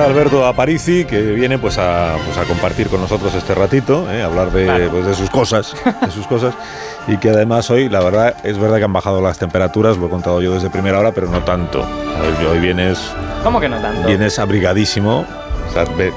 Alberto Aparici, que viene pues a, pues a compartir con nosotros este ratito, ¿eh? hablar de, pues, de sus cosas, de sus cosas, y que además hoy, la verdad, es verdad que han bajado las temperaturas, lo he contado yo desde primera hora, pero no tanto. Hoy, hoy vienes, ¿Cómo que no tanto? vienes abrigadísimo,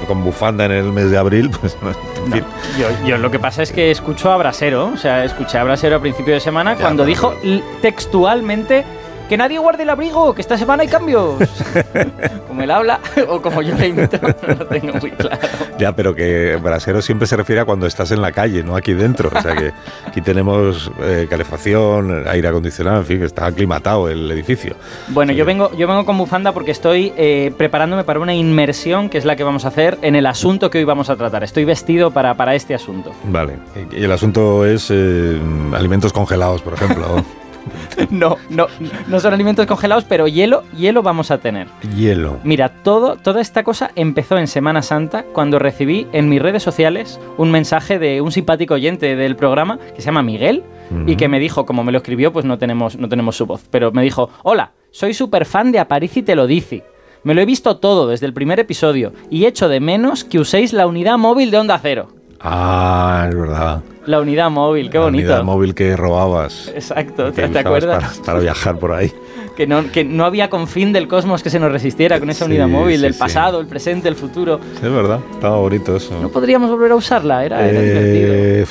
con bufanda en el mes de abril, pues en fin. Yo, yo lo que pasa es que escucho a Brasero, o sea, escuché a Brasero a principio de semana Ya, cuando dijo textualmente que nadie guarde el abrigo, que esta semana hay cambios. como él habla o como yo le imito, no lo tengo muy claro. Ya, pero que brasero siempre se refiere a cuando estás en la calle, no aquí dentro. O sea que aquí tenemos eh, calefacción, aire acondicionado, en fin, que está aclimatado el edificio. Bueno, Sí. yo vengo, yo vengo con bufanda porque estoy eh, preparándome para una inmersión que es la que vamos a hacer en el asunto que hoy vamos a tratar. Estoy vestido para, para este asunto. Vale. Y el asunto es eh, alimentos congelados, por ejemplo. No, no, no son alimentos congelados, pero hielo, hielo vamos a tener. Hielo. Mira, todo, toda esta cosa empezó en Semana Santa cuando recibí en mis redes sociales un mensaje de un simpático oyente del programa que se llama Miguel y que me dijo, como me lo escribió, pues no tenemos, no tenemos su voz, pero me dijo, hola, soy súper fan de Aparici te lo dice. Me lo he visto todo desde el primer episodio y echo de menos que uséis la unidad móvil de Onda Cero. Ah, es verdad. La unidad móvil, qué La bonito. unidad móvil que robabas. Exacto, que ¿te, acuerdas? Para, para viajar por ahí. Que no, que no había confín del cosmos que se nos resistiera con esa Sí, unidad móvil, sí, del sí. pasado, el presente, el futuro. Sí, es verdad. Estaba bonito eso. ¿No podríamos volver a usarla? Era, era Eh,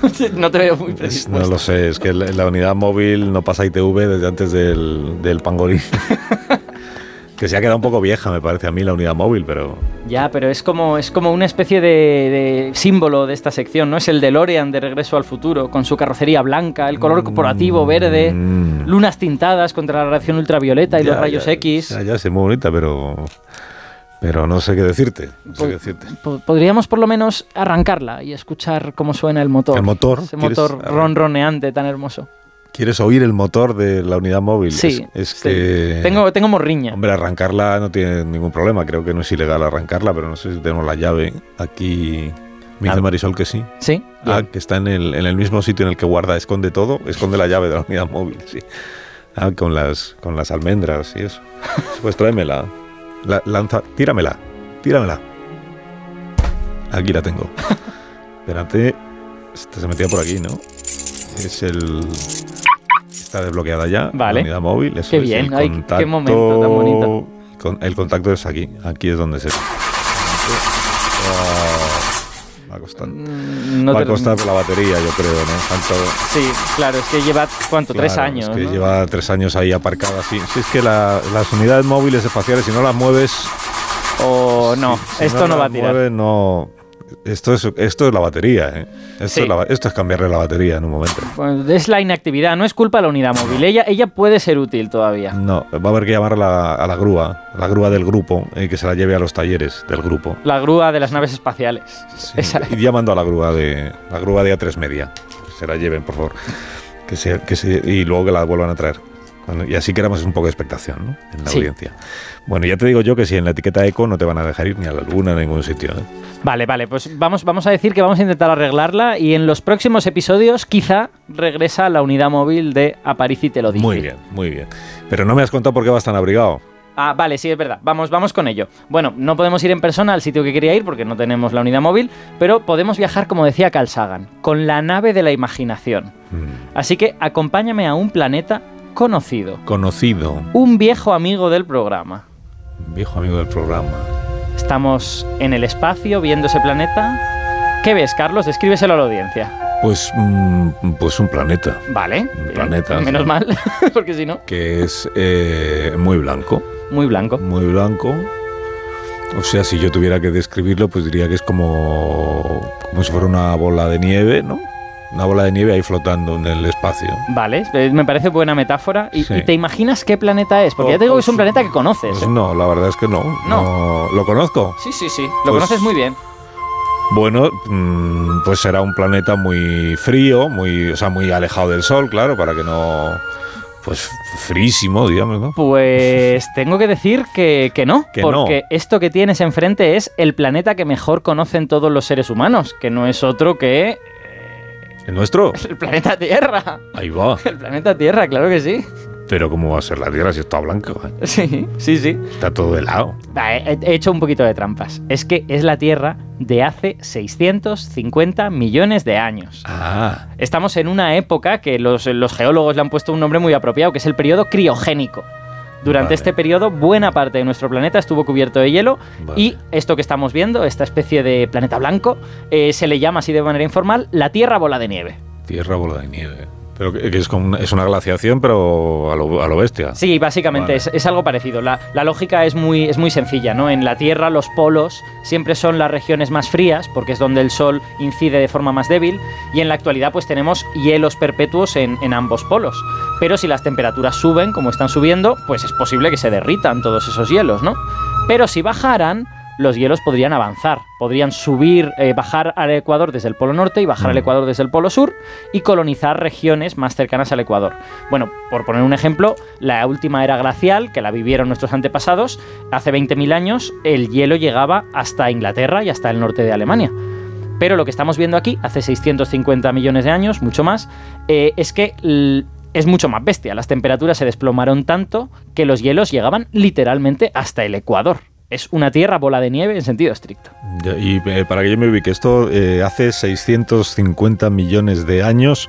divertido. no te veo muy es- predispuesto. no lo sé, es que la, la unidad móvil no pasa ITV desde antes del, del pangolín. que se ha quedado un poco vieja, me parece a mí, la unidad móvil, pero Ya, pero es como, es como una especie de, de símbolo de esta sección, ¿no? Es el DeLorean de Regreso al Futuro, con su carrocería blanca, el color corporativo verde, Mm. lunas tintadas contra la radiación ultravioleta y Ya, los rayos ya, X. Ya, ya sé, muy bonita, pero. Pero no sé qué decirte. No sé Po- qué decirte. po- Podríamos por lo menos arrancarla y escuchar cómo suena el motor. El motor, Ese ¿quieres motor ronroneante tan hermoso. ¿Quieres oír el motor de la unidad móvil? Sí, Es, es sí. que. Tengo, tengo morriña. Hombre, arrancarla no tiene ningún problema. Creo que no es ilegal arrancarla, pero no sé si tenemos la llave. Aquí me dice Ah. Marisol que sí. Sí. Ah, que está en el, en el mismo sitio en el que guarda, esconde todo, esconde la llave de la unidad móvil, sí. Ah, con las, con las almendras y eso. Pues tráemela. La- lanza, tíramela, tíramela. Aquí la tengo. Espérate. Se metía por aquí, ¿no? Es el... Está desbloqueada ya. Vale. La unidad móvil. Eso Qué es, bien, el ay, qué contacto- momento tan bonito. con- el contacto es aquí. Aquí es donde se... Ah, va a costar. Mm, no va a costar la batería, yo creo, ¿no? Tanto, Sí, claro, es que lleva, ¿cuánto? Tres años. Es que ¿no? lleva tres años ahí aparcada. Sí, sí es que la- las unidades móviles espaciales, si no las mueves. O no, si- si esto no, va a tirar. mueves, no. Esto es, esto es la batería, ¿eh? Esto, Sí. es la- esto es cambiarle la batería en un momento. Pues es la inactividad, no es culpa de la unidad móvil. Ella, ella puede ser útil todavía. No, va a haber que llamar a la, a la grúa, a la grúa del grupo, y que se la lleve a los talleres del grupo. La grúa de las naves espaciales. Sí, Esa- Y llamando a la grúa de la grúa de A3 Media. Que se la lleven, por favor. Que se, que se- y luego que la vuelvan a traer. Y así queramos un poco de expectación ¿no? en la Sí. audiencia. Bueno, ya te digo yo que si en la etiqueta eco no te van a dejar ir ni a la luna ni a ningún sitio. ¿eh? Vale, vale, pues vamos, vamos a decir que vamos a intentar arreglarla y en los próximos episodios quizá regresa la unidad móvil de Aparici te lo dice. Muy bien, muy bien. Pero no me has contado por qué vas tan abrigado. Ah, vale, sí, es verdad. Vamos, vamos con ello. Bueno, no podemos ir en persona al sitio que quería ir porque no tenemos la unidad móvil, pero podemos viajar, como decía Carl Sagan, con la nave de la imaginación. Mm, Así que acompáñame a un planeta conocido. Conocido, Un viejo amigo del programa. viejo amigo del programa. Estamos en el espacio viendo ese planeta. ¿Qué ves, Carlos? Descríbeselo a la audiencia. Pues, mm, pues un planeta Vale. bien. planeta, Menos sí. mal, porque si no, que es eh, muy blanco. muy blanco. muy blanco. O sea, si yo tuviera que describirlo, pues diría que es como, como si fuera una bola de nieve, ¿no? Una bola de nieve ahí flotando en el espacio. Vale, me parece buena metáfora. ¿Y, Sí. y te imaginas qué planeta es? Porque ya te digo que es un Pues- planeta que conoces. Pues ¿eh? no, la verdad es que no. No. no. ¿Lo conozco? Sí, sí, sí. Lo Pues- conoces muy bien. Bueno, mm, pues será un planeta muy frío, muy, o sea, muy alejado del Sol, claro, para que no pues frísimo, digamos, ¿no? Pues tengo que decir que, no, porque esto que tienes enfrente es el planeta que mejor conocen todos los seres humanos, que no es otro que... ¿El nuestro? El planeta Tierra. Ahí va. El planeta Tierra, claro que sí. Pero ¿cómo va a ser la Tierra si está blanco? Eh? Sí, sí, sí. Está todo helado. He, he hecho un poquito de trampas. Es que es la Tierra de hace 650 millones de años. Ah. Estamos en una época que los, geólogos le han puesto un nombre muy apropiado, que es el periodo criogénico. Durante este periodo, buena parte de nuestro planeta estuvo cubierto de hielo y esto que estamos viendo, esta especie de planeta blanco, eh, se le llama así de manera informal la Tierra bola de nieve. Tierra bola de nieve. Pero que es, es una glaciación, pero a lo, a lo bestia. Sí, básicamente es, es, algo parecido. La, la, lógica es muy, es muy sencilla, ¿no? En la Tierra los polos siempre son las regiones más frías, porque es donde el Sol incide de forma más débil, y en la actualidad pues tenemos hielos perpetuos en, en ambos polos. Pero si las temperaturas suben, como están subiendo, pues es posible que se derritan todos esos hielos, ¿no? Pero si bajaran, los hielos podrían avanzar, podrían subir, eh, bajar al Ecuador desde el Polo Norte y bajar al mm. Ecuador desde el Polo Sur y colonizar regiones más cercanas al Ecuador. Bueno, por poner un ejemplo, la última era glacial, que la vivieron nuestros antepasados, hace 20.000 años el hielo llegaba hasta Inglaterra y hasta el norte de Alemania. Pero lo que estamos viendo aquí, hace 650 millones de años, mucho más, eh, es que es mucho más bestia. Las temperaturas se desplomaron tanto que los hielos llegaban literalmente hasta el Ecuador es una tierra bola de nieve en sentido estricto. Y eh, para que yo me ubique, esto eh, hace 650 millones de años.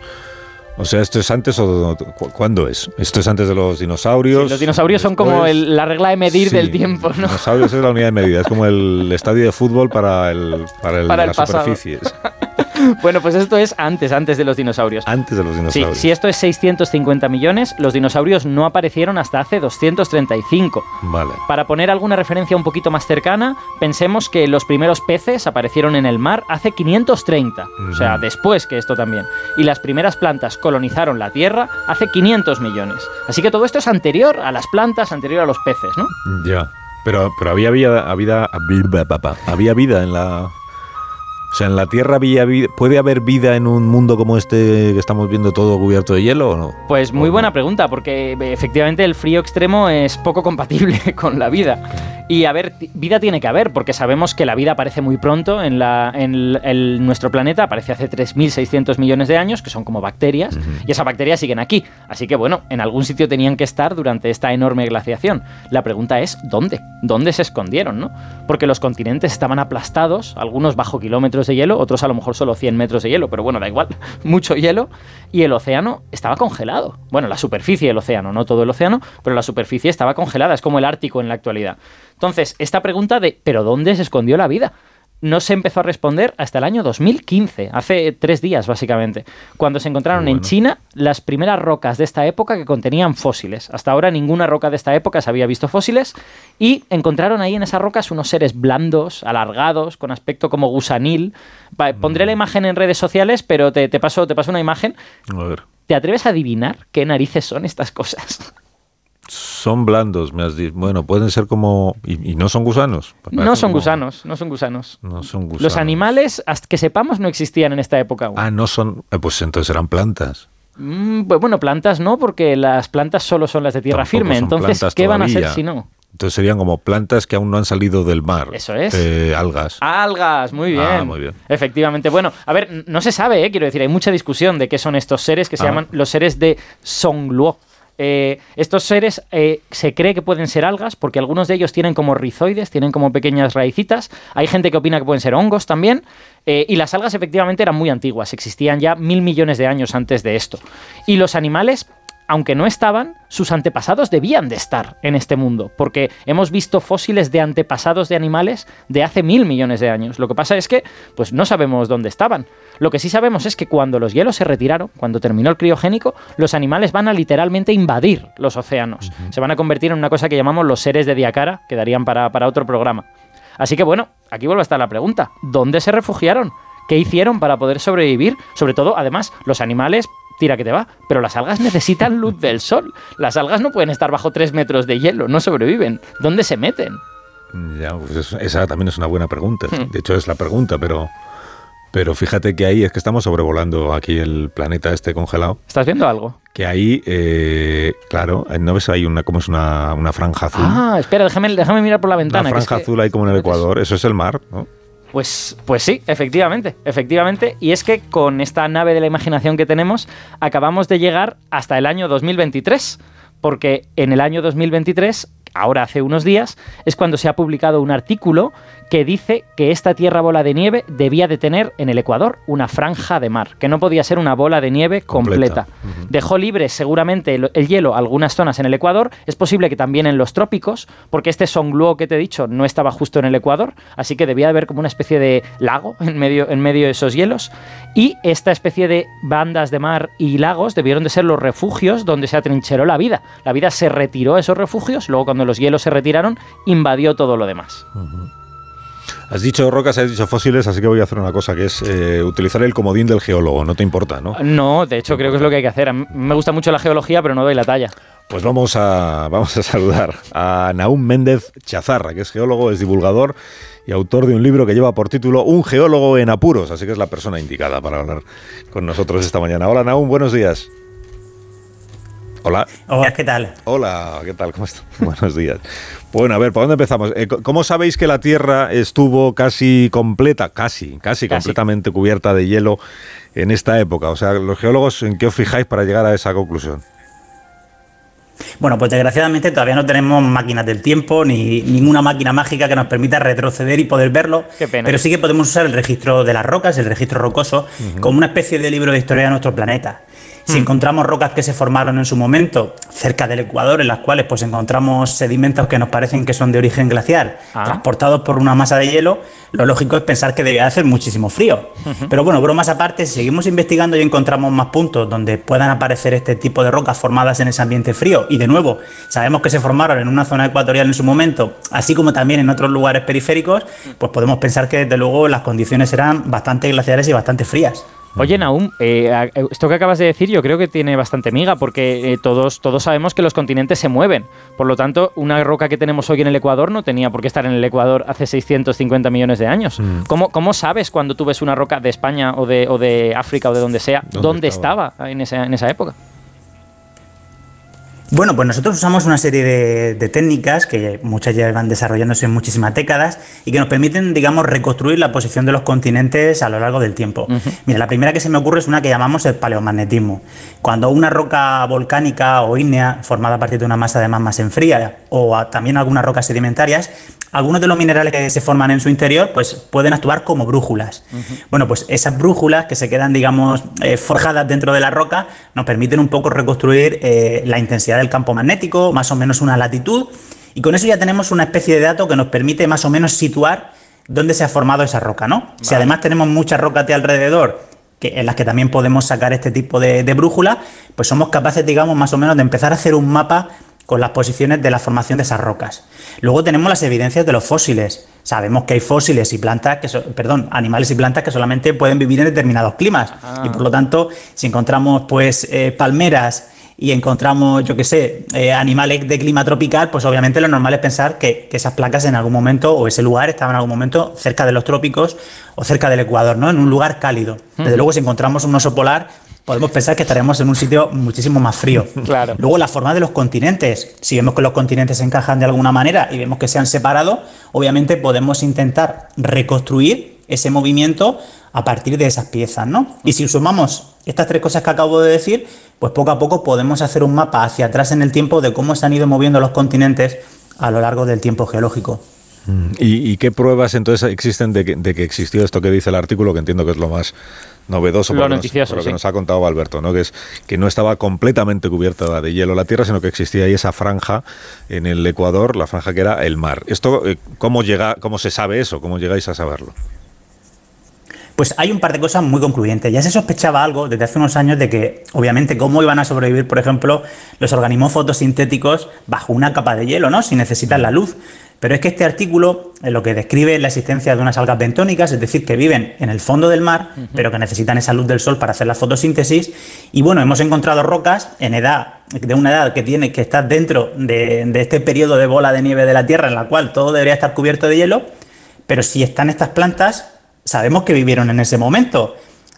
O sea, ¿esto es antes o cuándo es? ¿Esto es antes de los dinosaurios? los dinosaurios son como la regla de medir del tiempo, ¿no? Dinosaurios es la unidad de medida, es como el estadio de fútbol para, el, para, el, las superficies. bueno, pues esto es antes, antes de los dinosaurios. Antes de los dinosaurios. Sí, si esto es 650 millones, los dinosaurios no aparecieron hasta hace 235. Vale. Para poner alguna referencia un poquito más cercana, pensemos que los primeros peces aparecieron en el mar hace 530, o sea, después que esto también. Y las primeras plantas colonizaron la Tierra hace 500 millones. Así que todo esto es anterior a las plantas, anterior a los peces, ¿no? Ya. Pero, pero había vida, había, había vida en la o sea, ¿en la Tierra puede haber vida en un mundo como este que estamos viendo todo cubierto de hielo o no? Pues muy buena pregunta, porque eh, efectivamente el frío extremo es poco compatible con la vida. Y a ver, vida tiene que haber, porque sabemos que la vida aparece muy pronto en, la, en, nuestro planeta, aparece hace 3.600 millones de años, que son como bacterias, y esas bacterias siguen aquí. Así que bueno, en algún sitio tenían que estar durante esta enorme glaciación. La pregunta es, ¿dónde? ¿Dónde se escondieron? ¿no? Porque los continentes estaban aplastados, algunos bajo kilómetros de hielo, otros a lo mejor solo 100 metros de hielo, pero bueno, da igual, mucho hielo, y el océano estaba congelado. Bueno, la superficie del océano, no todo el océano, pero la superficie estaba congelada, es como el Ártico en la actualidad. Entonces, esta pregunta de ¿pero dónde se escondió la vida? no se empezó a responder hasta el año 2015, hace tres días básicamente, cuando se encontraron en China las primeras rocas de esta época que contenían fósiles. Hasta ahora ninguna roca de esta época se había visto fósiles y encontraron ahí en esas rocas unos seres blandos, alargados, con aspecto como gusanil. Pondré la imagen en redes sociales, pero te, paso, te paso una imagen. A ver. ¿Te atreves a adivinar qué narices son estas cosas? Son blandos, me has dicho. Bueno, pueden ser como... ¿Y, no son gusanos? no son gusanos, no son gusanos. No son gusanos. Los animales, hasta que sepamos, no existían en esta época Ah, no son... Eh, pues entonces eran plantas. Mm, pues bueno, plantas no, porque las plantas solo son las de tierra firme. Entonces, ¿qué van a ser si no? Entonces serían como plantas que aún no han salido del mar. Eso es. algas. Algas, muy bien. Ah, muy bien. Efectivamente. Bueno, a ver, no se sabe, ¿eh? quiero decir, hay mucha discusión de qué son estos seres que se ah. llaman los seres de Songluo. Eh, estos seres eh, se cree que pueden ser algas porque algunos de ellos tienen como rizoides, tienen como pequeñas raicitas. Hay gente que opina que pueden ser hongos también. Eh, y las algas efectivamente eran muy antiguas, existían ya mil millones de años antes de esto. Y los animales aunque no estaban, sus antepasados debían de estar en este mundo, porque hemos visto fósiles de antepasados de animales de hace mil millones de años. Lo que pasa es que, pues no sabemos dónde estaban. Lo que sí sabemos es que cuando los hielos se retiraron, cuando terminó el criogénico, los animales van a literalmente invadir los océanos. Se van a convertir en una cosa que llamamos los seres de Diacara, que darían para, para otro programa. Así que bueno, aquí vuelve a estar la pregunta. ¿Dónde se refugiaron? ¿Qué hicieron para poder sobrevivir? Sobre todo, además, los animales tira que te va. Pero las algas necesitan luz del sol. Las algas no pueden estar bajo 3 metros de hielo, no sobreviven. ¿Dónde se meten? Ya, pues esa también es una buena pregunta. Hmm. De hecho, es la pregunta, pero, pero fíjate que ahí es que estamos sobrevolando aquí el planeta este congelado. ¿Estás viendo algo? Que ahí, eh, claro, ¿no ves ahí una, como es una, una, franja azul? Ah, espera, déjame, déjame mirar por la ventana. Una franja azul ahí como en el Ecuador, eso es el mar, ¿no? Pues, pues sí, efectivamente, efectivamente. Y es que con esta nave de la imaginación que tenemos, acabamos de llegar hasta el año 2023. Porque en el año 2023 ahora hace unos días, es cuando se ha publicado un artículo que dice que esta tierra bola de nieve debía de tener en el Ecuador una franja de mar, que no podía ser una bola de nieve completa. Dejó libre seguramente el, hielo algunas zonas en el Ecuador, es posible que también en los trópicos, porque este Songluo que te he dicho no estaba justo en el Ecuador, así que debía de haber como una especie de lago en medio, en medio de esos hielos, y esta especie de bandas de mar y lagos debieron de ser los refugios donde se atrincheró la vida. La vida se retiró a esos refugios, luego cuando los hielos se retiraron, invadió todo lo demás. Has dicho rocas, has dicho fósiles, así que voy a hacer una cosa, que es eh, utilizar el comodín del geólogo, no te importa, ¿no? No, de hecho creo que es lo que hay que hacer. me gusta mucho la geología, pero no doy la talla. Pues vamos a, vamos a saludar a Naum Méndez Chazarra, que es geólogo, es divulgador y autor de un libro que lleva por título Un geólogo en apuros, así que es la persona indicada para hablar con nosotros esta mañana. Hola Naum, buenos días. Hola. Hola, ¿qué tal? Hola, ¿qué tal? ¿Cómo estás? Buenos días. Bueno, a ver, ¿por dónde empezamos? Eh, ¿Cómo sabéis que la Tierra estuvo casi completa, casi, casi, completamente cubierta de hielo en esta época? O sea, los geólogos, ¿en qué os fijáis para llegar a esa conclusión? Bueno, pues desgraciadamente todavía no tenemos máquinas del tiempo ni ninguna máquina mágica que nos permita retroceder y poder verlo. Qué pena. Pero sí que podemos usar el registro de las rocas, el registro rocoso, como una especie de libro de historia de nuestro planeta. Si hmm. encontramos rocas que se formaron en su momento cerca del Ecuador, en las cuales pues encontramos sedimentos que nos parecen que son de origen glacial, ah. transportados por una masa de hielo, lo lógico es pensar que debía hacer muchísimo frío. Pero bueno, bromas aparte, si seguimos investigando y encontramos más puntos donde puedan aparecer este tipo de rocas formadas en ese ambiente frío, y de nuevo, sabemos que se formaron en una zona ecuatorial en su momento, así como también en otros lugares periféricos, pues podemos pensar que desde luego las condiciones eran bastante glaciares y bastante frías. Oye, Naum, eh, esto que acabas de decir yo creo que tiene bastante miga, porque eh, todos, todos sabemos que los continentes se mueven. Por lo tanto, una roca que tenemos hoy en el Ecuador no tenía por qué estar en el Ecuador hace 650 millones de años. Mm. ¿Cómo, sabes cuando tú ves una roca de España o de, o de África o de donde sea, dónde, estaba, en, esa, en esa época? Bueno, pues nosotros usamos una serie de, técnicas que muchas ya van desarrollándose en muchísimas décadas y que nos permiten, digamos, reconstruir la posición de los continentes a lo largo del tiempo. Mira, la primera que se me ocurre es una que llamamos el paleomagnetismo. Cuando una roca volcánica o ígnea, formada a partir de una masa de magma, se enfría, o también algunas rocas sedimentarias, algunos de los minerales que se forman en su interior pues pueden actuar como brújulas. Bueno, pues esas brújulas que se quedan, digamos, eh, forjadas dentro de la roca nos permiten un poco reconstruir eh, la intensidad del campo magnético, más o menos una latitud, y con eso ya tenemos una especie de dato que nos permite más o menos situar dónde se ha formado esa roca, ¿no? Si además tenemos muchas rocas de alrededor que, en las que también podemos sacar este tipo de, de brújula, pues somos capaces, digamos, más o menos de empezar a hacer un mapa con las posiciones de la formación de esas rocas. Luego tenemos las evidencias de los fósiles. Sabemos que hay fósiles y plantas, que perdón, animales y plantas que solamente pueden vivir en determinados climas. Ah. Y por lo tanto, si encontramos pues eh, palmeras y encontramos, yo qué sé, eh, animales de clima tropical, pues obviamente lo normal es pensar que, esas placas en algún momento o ese lugar estaba en algún momento cerca de los trópicos o cerca del Ecuador, ¿no? En un lugar cálido. Desde luego, si encontramos un oso polar, podemos pensar que estaremos en un sitio muchísimo más frío. Claro. Luego la forma de los continentes. Si vemos que los continentes se encajan de alguna manera y vemos que se han separado, obviamente podemos intentar reconstruir ese movimiento a partir de esas piezas, ¿no? Y si sumamos estas tres cosas que acabo de decir, pues poco a poco podemos hacer un mapa hacia atrás en el tiempo de cómo se han ido moviendo los continentes a lo largo del tiempo geológico. Mm. ¿Y, qué pruebas entonces existen de que, existió esto que dice el artículo, que entiendo que es lo más novedoso lo, lo que nos ha contado Alberto, ¿no? que es que no estaba completamente cubierta de hielo la Tierra, sino que existía ahí esa franja en el Ecuador, la franja que era el mar. Esto, eh, ¿cómo, llega, ¿Cómo se sabe eso? ¿Cómo llegáis a saberlo? Pues hay un par de cosas muy concluyentes. Ya se sospechaba algo desde hace unos años de que, obviamente, cómo iban a sobrevivir, por ejemplo, los organismos fotosintéticos bajo una capa de hielo, ¿no? Si necesitan la luz. Pero es que este artículo eh, lo que describe es la existencia de unas algas bentónicas, es decir, que viven en el fondo del mar, pero que necesitan esa luz del sol para hacer la fotosíntesis. Y bueno, hemos encontrado rocas en edad de una edad que tiene que estar dentro de, de este periodo de bola de nieve de la Tierra en la cual todo debería estar cubierto de hielo, pero si están estas plantas, sabemos que vivieron en ese momento.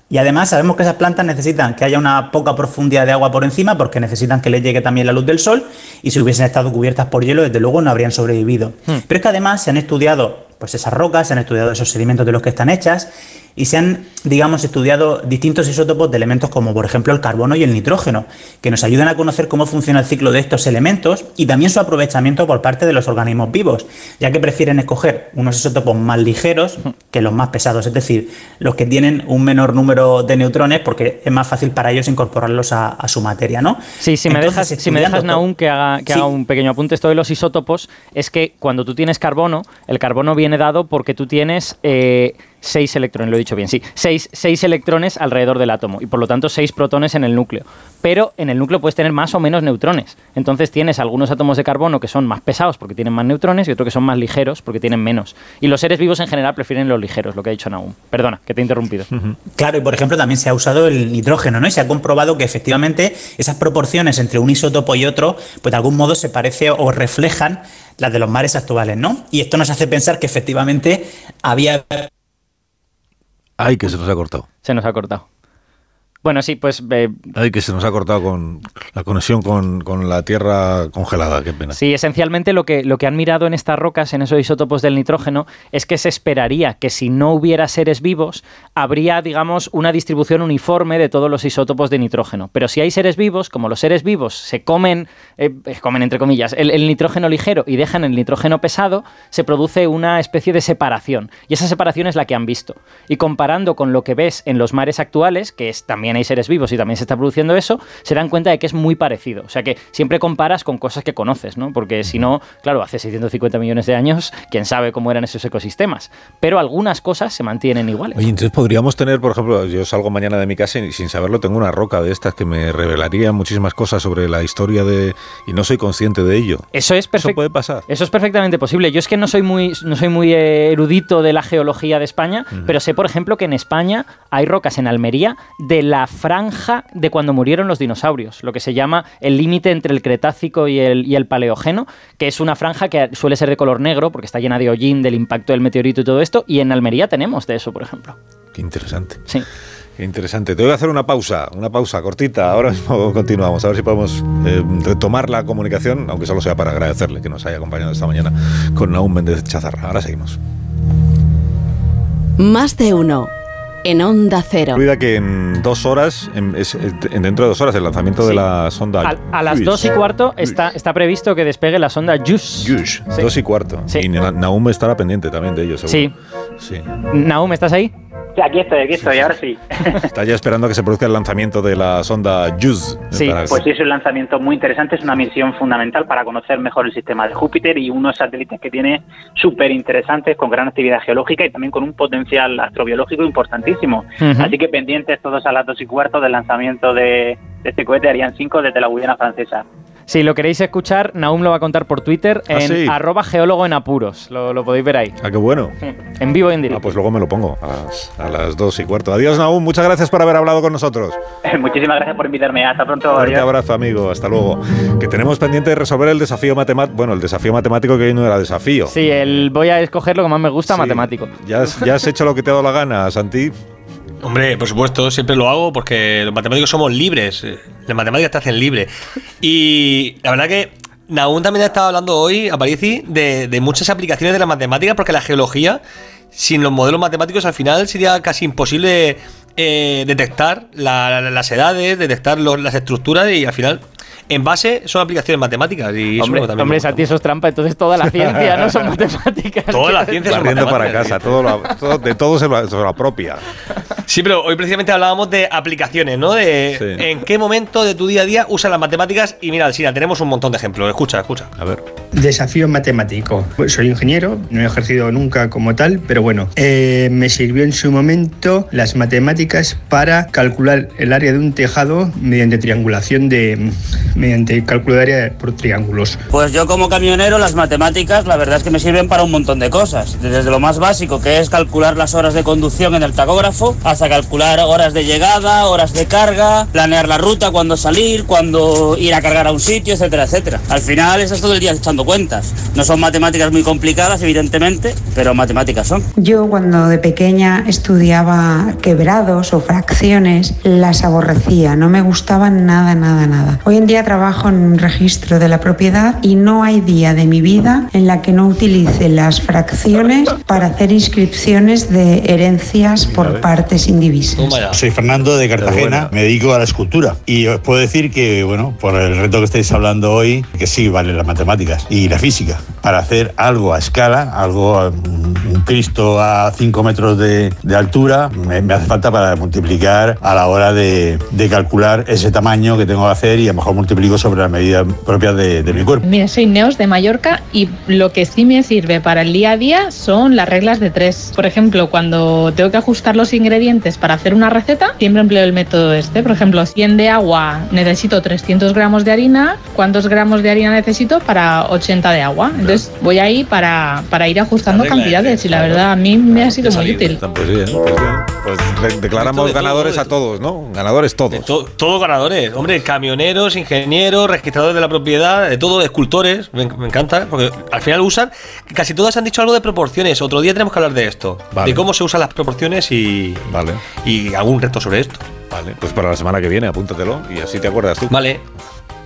Y además sabemos que esas plantas necesitan que haya una poca profundidad de agua por encima porque necesitan que les llegue también la luz del sol y si hubiesen estado cubiertas por hielo, desde luego no habrían sobrevivido. Hmm. Pero es que además se han estudiado pues esas rocas, se han estudiado esos sedimentos de los que están hechas y se han, digamos, estudiado distintos isótopos de elementos como por ejemplo el carbono y el nitrógeno, que nos ayudan a conocer cómo funciona el ciclo de estos elementos y también su aprovechamiento por parte de los organismos vivos, ya que prefieren escoger unos isótopos más ligeros que los más pesados, es decir, los que tienen un menor número de neutrones porque es más fácil para ellos incorporarlos a, su materia, ¿no? Sí, si me dejas, si me dejas Naum, que haga, que haga un pequeño apunte, esto de los isótopos es que cuando tú tienes carbono, el carbono viene dado porque tú tienes... Eh, seis electrones, lo he dicho bien, sí, seis, seis, electrones alrededor del átomo y por lo tanto seis protones en el núcleo. Pero en el núcleo puedes tener más o menos neutrones. Entonces tienes algunos átomos de carbono que son más pesados porque tienen más neutrones y otros que son más ligeros porque tienen menos. Y los seres vivos en general prefieren los ligeros, lo que ha dicho Naum. Perdona, que te he interrumpido. Claro, y por ejemplo también se ha usado el nitrógeno, ¿no? Y se ha comprobado que efectivamente esas proporciones entre un isótopo y otro, pues de algún modo se parece o reflejan las de los mares actuales, ¿no? Y esto nos hace pensar que efectivamente había Ay, que se nos ha cortado. Se nos ha cortado. Bueno, sí, pues... Eh, Ay, que se nos ha cortado con la conexión con, la Tierra congelada, qué pena. Sí, esencialmente lo que, lo que han mirado en estas rocas, en esos isótopos del nitrógeno, es que se esperaría que si no hubiera seres vivos, habría, digamos, una distribución uniforme de todos los isótopos de nitrógeno. Pero si hay seres vivos, como los seres vivos se comen, eh, comen entre comillas, el, el nitrógeno ligero y dejan el nitrógeno pesado, se produce una especie de separación. Y esa separación es la que han visto. Y comparando con lo que ves en los mares actuales, que es también hay seres vivos y también se está produciendo eso, se dan cuenta de que es muy parecido. O sea que siempre comparas con cosas que conoces, ¿no? Porque si no, claro, hace 650 millones de años, quién sabe cómo eran esos ecosistemas. Pero algunas cosas se mantienen iguales. Oye, entonces podríamos tener, por ejemplo, yo salgo mañana de mi casa y sin saberlo tengo una roca de estas que me revelaría muchísimas cosas sobre la historia de... y no soy consciente de ello. Eso es perfecto. Eso puede pasar. Eso es perfectamente posible. Yo es que no soy muy, no soy muy erudito de la geología de España, pero sé, por ejemplo, que en España hay rocas en Almería de la franja de cuando murieron los dinosaurios, lo que se llama el límite entre el Cretácico y el, y el Paleógeno, que es una franja que suele ser de color negro porque está llena de hollín del impacto del meteorito y todo esto, y en Almería tenemos de eso, por ejemplo. Qué interesante. Sí. Qué interesante. Te voy a hacer una pausa, una pausa cortita. Ahora mismo continuamos. A ver si podemos eh, retomar la comunicación, aunque solo sea para agradecerle que nos haya acompañado esta mañana con Naum Méndez Chazarra. Ahora seguimos. Más de uno en Onda Cero. Cuida que en dos horas, en, dentro de dos horas, el lanzamiento de la sonda. A, las dos y cuarto está, está previsto que despegue la sonda JUICE. JUICE, dos y cuarto. Y Naum estará pendiente también de ello, seguro. Sí. sí. Naum, ¿estás ahí? aquí estoy, aquí estoy, ahora sí. Está ya esperando que se produzca el lanzamiento de la sonda JUICE. Sí, pues sí, es un lanzamiento muy interesante, es una misión fundamental para conocer mejor el sistema de Júpiter y unos satélites que tiene súper interesantes, con gran actividad geológica y también con un potencial astrobiológico importantísimo. Así que pendientes todos a las dos y cuarto del lanzamiento de, de este cohete Ariane 5 desde la Guyana francesa. Si lo queréis escuchar, Naum lo va a contar por Twitter ah, en arroba geólogo en apuros. Lo, podéis ver ahí. Ah, qué bueno. En vivo y en directo. Ah, pues luego me lo pongo a las, dos y cuarto. Adiós, Naum. Muchas gracias por haber hablado con nosotros. Muchísimas gracias por invitarme. Hasta pronto. Un abrazo, amigo. Hasta luego. Que tenemos pendiente de resolver el desafío matemático. Bueno, el desafío matemático que hoy no era desafío. Sí, el voy a escoger lo que más me gusta, matemático. ¿Ya ¿Ya has hecho lo que te ha dado la gana, Santi? Hombre, por supuesto, siempre lo hago porque los matemáticos somos libres. Las matemáticas te hacen libre. Y la verdad que Naún también ha estado hablando hoy, a de, de muchas aplicaciones de las matemáticas porque la geología, sin los modelos matemáticos, al final sería casi imposible eh, detectar las edades, detectar las estructuras y al final en base son aplicaciones matemáticas. Y hombre, eso hombre Santi, eso es trampa. Entonces toda la ciencia no son matemáticas. Toda la ciencia es matemáticas. para casa, todo, de todo se lo, apropia. Sí, pero hoy precisamente hablábamos de aplicaciones, ¿no? De en qué momento de tu día a día usas las matemáticas. Y mira, Alcina, tenemos un montón de ejemplos. Escucha, escucha. A ver. Desafío matemático. Soy ingeniero, no he ejercido nunca como tal, pero bueno, eh, me sirvió en su momento las matemáticas para calcular el área de un tejado mediante triangulación de mediante cálculo de área por triángulos. Pues yo como camionero las matemáticas la verdad es que me sirven para un montón de cosas. Desde lo más básico que es calcular las horas de conducción en el tacógrafo hasta calcular horas de llegada, horas de carga, planear la ruta, cuándo salir, cuándo ir a cargar a un sitio, etcétera, etcétera. Al final estás todo el día echando cuentas. No son matemáticas muy complicadas, evidentemente, pero matemáticas son. Yo cuando de pequeña estudiaba quebrados o fracciones las aborrecía, no me gustaban nada, nada, nada. Hoy en día trabajo en un registro de la propiedad y no hay día de mi vida en la que no utilice las fracciones para hacer inscripciones de herencias por partes indivisas. Soy Fernando de Cartagena, me dedico a la escultura y os puedo decir que, bueno, por el reto que estáis hablando hoy, que sí vale las matemáticas y la física. Para hacer algo a escala, algo, un Cristo a 5 metros de, de altura, me, me hace falta para multiplicar a la hora de, de calcular ese tamaño que tengo que hacer y a lo mejor multiplico sobre las medidas propias de, de mi cuerpo. Mira, soy Neos de Mallorca y lo que sí me sirve para el día a día son las reglas de tres. Por ejemplo, cuando tengo que ajustar los ingredientes para hacer una receta, siempre empleo el método este. Por ejemplo, 100 de agua necesito 300 gramos de harina. ¿Cuántos gramos de harina necesito para 80 de agua? Entonces voy ahí para, para ir ajustando La cantidades y la verdad a mí me ha sido muy útil. Pues bien, pues bien. Pues de- declaramos ganadores a todos, ¿no? Ganadores todos. To- todos ganadores, hombre, camioneros, ingenieros, registradores de la propiedad, de todo, escultores, me, me encanta, porque al final usan, casi todas han dicho algo de proporciones, otro día tenemos que hablar de esto, Vale. de cómo se usan las proporciones y, Vale. y algún reto sobre esto. Vale, pues para la semana que viene, apúntatelo y así te acuerdas tú. Vale.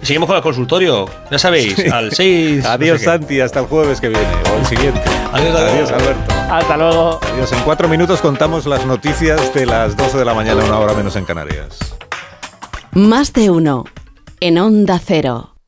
Seguimos con el consultorio, ya sabéis, al 6... Adiós, Santi, hasta el jueves que viene o el siguiente. Adiós, adiós. Alberto. Hasta luego. Adiós. En cuatro minutos contamos las noticias de las 12 de la mañana, una hora menos en Canarias. Más de uno. En Onda Cero.